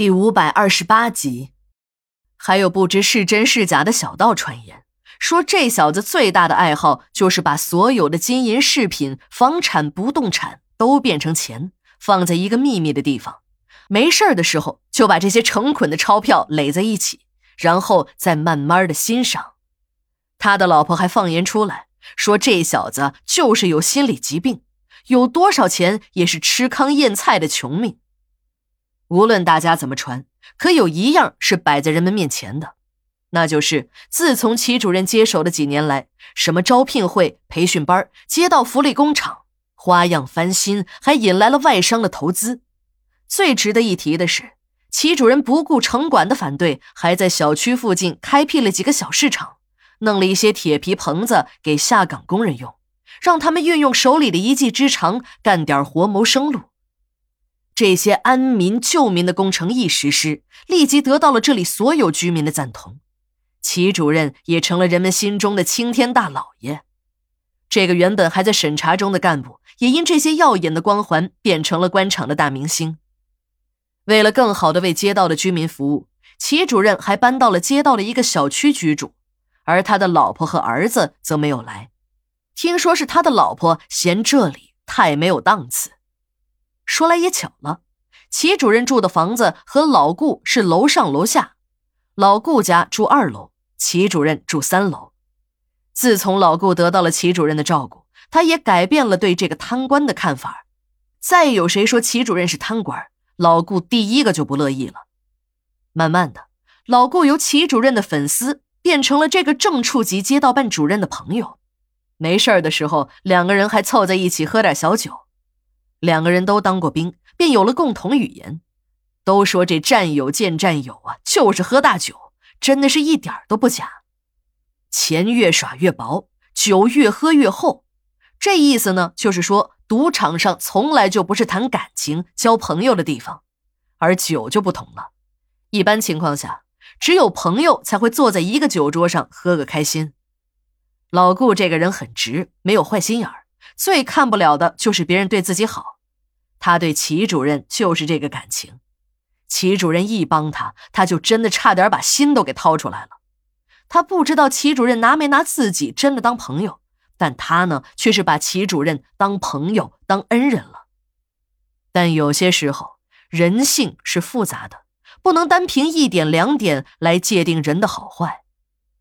第五百二十八集，还有不知是真是假的小道传言，说这小子最大的爱好就是把所有的金银饰品、房产、不动产都变成钱，放在一个秘密的地方。没事的时候，就把这些成捆的钞票垒在一起，然后再慢慢的欣赏。他的老婆还放言出来，说这小子就是有心理疾病，有多少钱也是吃糠咽菜的穷命。无论大家怎么传，可有一样是摆在人们面前的，那就是自从齐主任接手的几年来，什么招聘会、培训班、街道福利工厂，花样翻新，还引来了外商的投资。最值得一提的是，齐主任不顾城管的反对，还在小区附近开辟了几个小市场，弄了一些铁皮棚子给下岗工人用，让他们运用手里的一技之长，干点活谋生路。这些安民救民的工程一实施，立即得到了这里所有居民的赞同。齐主任也成了人们心中的青天大老爷。这个原本还在审查中的干部，也因这些耀眼的光环，变成了官场的大明星。为了更好的为街道的居民服务，齐主任还搬到了街道的一个小区居住，而他的老婆和儿子则没有来。听说是他的老婆嫌这里太没有档次。说来也巧了，齐主任住的房子和老顾是楼上楼下，老顾家住二楼，齐主任住三楼。自从老顾得到了齐主任的照顾，他也改变了对这个贪官的看法。再有谁说齐主任是贪官，老顾第一个就不乐意了。慢慢的，老顾由齐主任的粉丝变成了这个正处级街道办主任的朋友。没事的时候，两个人还凑在一起喝点小酒。两个人都当过兵，便有了共同语言。都说这战友见战友啊，就是喝大酒，真的是一点都不假。钱越耍越薄，酒越喝越厚。这意思呢，就是说赌场上从来就不是谈感情、交朋友的地方，而酒就不同了。一般情况下，只有朋友才会坐在一个酒桌上喝个开心。老顾这个人很直，没有坏心眼儿。最看不了的就是别人对自己好，他对齐主任就是这个感情。齐主任一帮他，他就真的差点把心都给掏出来了。他不知道齐主任拿没拿自己真的当朋友，但他呢，却是把齐主任当朋友、当恩人了。但有些时候，人性是复杂的，不能单凭一点两点来界定人的好坏。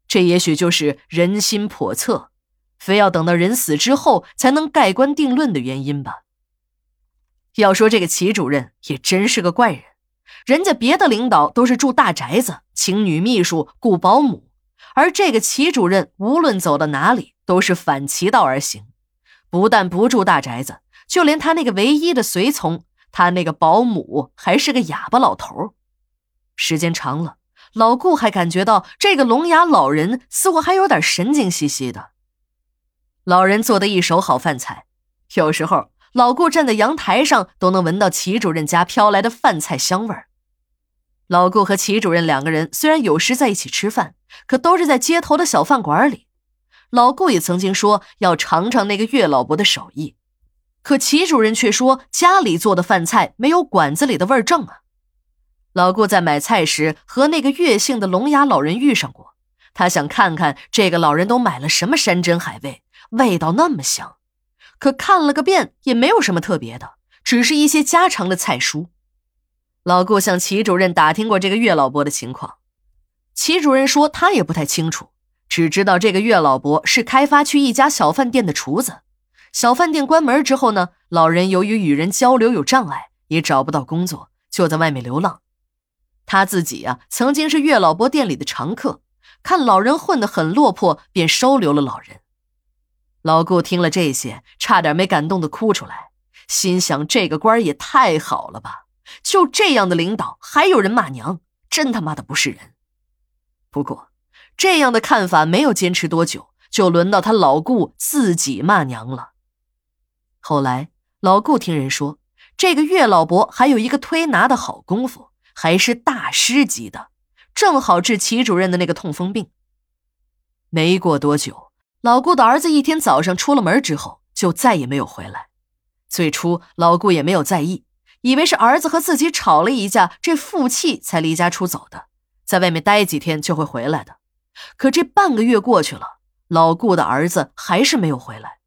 这也许就是人心叵测。非要等到人死之后才能盖棺定论的原因吧。要说这个齐主任也真是个怪人，人家别的领导都是住大宅子，请女秘书、雇保姆，而这个齐主任无论走到哪里都是反其道而行，不但不住大宅子，就连他那个唯一的随从，他那个保姆还是个哑巴老头。时间长了，老顾还感觉到这个聋哑老人似乎还有点神经兮兮的。老人做的一手好饭菜，有时候老顾站在阳台上都能闻到齐主任家飘来的饭菜香味儿。老顾和齐主任两个人虽然有时在一起吃饭，可都是在街头的小饭馆里。老顾也曾经说要尝尝那个岳老伯的手艺，可齐主任却说家里做的饭菜没有馆子里的味儿正啊。老顾在买菜时和那个岳姓的聋哑老人遇上过，他想看看这个老人都买了什么山珍海味。味道那么香，可看了个遍也没有什么特别的，只是一些家常的菜蔬。老顾向齐主任打听过这个岳老伯的情况，齐主任说他也不太清楚，只知道这个岳老伯是开发区一家小饭店的厨子。小饭店关门之后呢，老人由于与人交流有障碍，也找不到工作，就在外面流浪。他自己呀，曾经是岳老伯店里的常客，看老人混得很落魄，便收留了老人。老顾听了这些，差点没感动的哭出来，心想：这个官也太好了吧！就这样的领导，还有人骂娘，真他妈的不是人。不过，这样的看法没有坚持多久，就轮到他老顾自己骂娘了。后来，老顾听人说，这个岳老伯还有一个推拿的好功夫，还是大师级的，正好治齐主任的那个痛风病。没过多久。老顾的儿子一天早上出了门之后，就再也没有回来。最初，老顾也没有在意，以为是儿子和自己吵了一架，这负气才离家出走的，在外面待几天就会回来的。可这半个月过去了，老顾的儿子还是没有回来。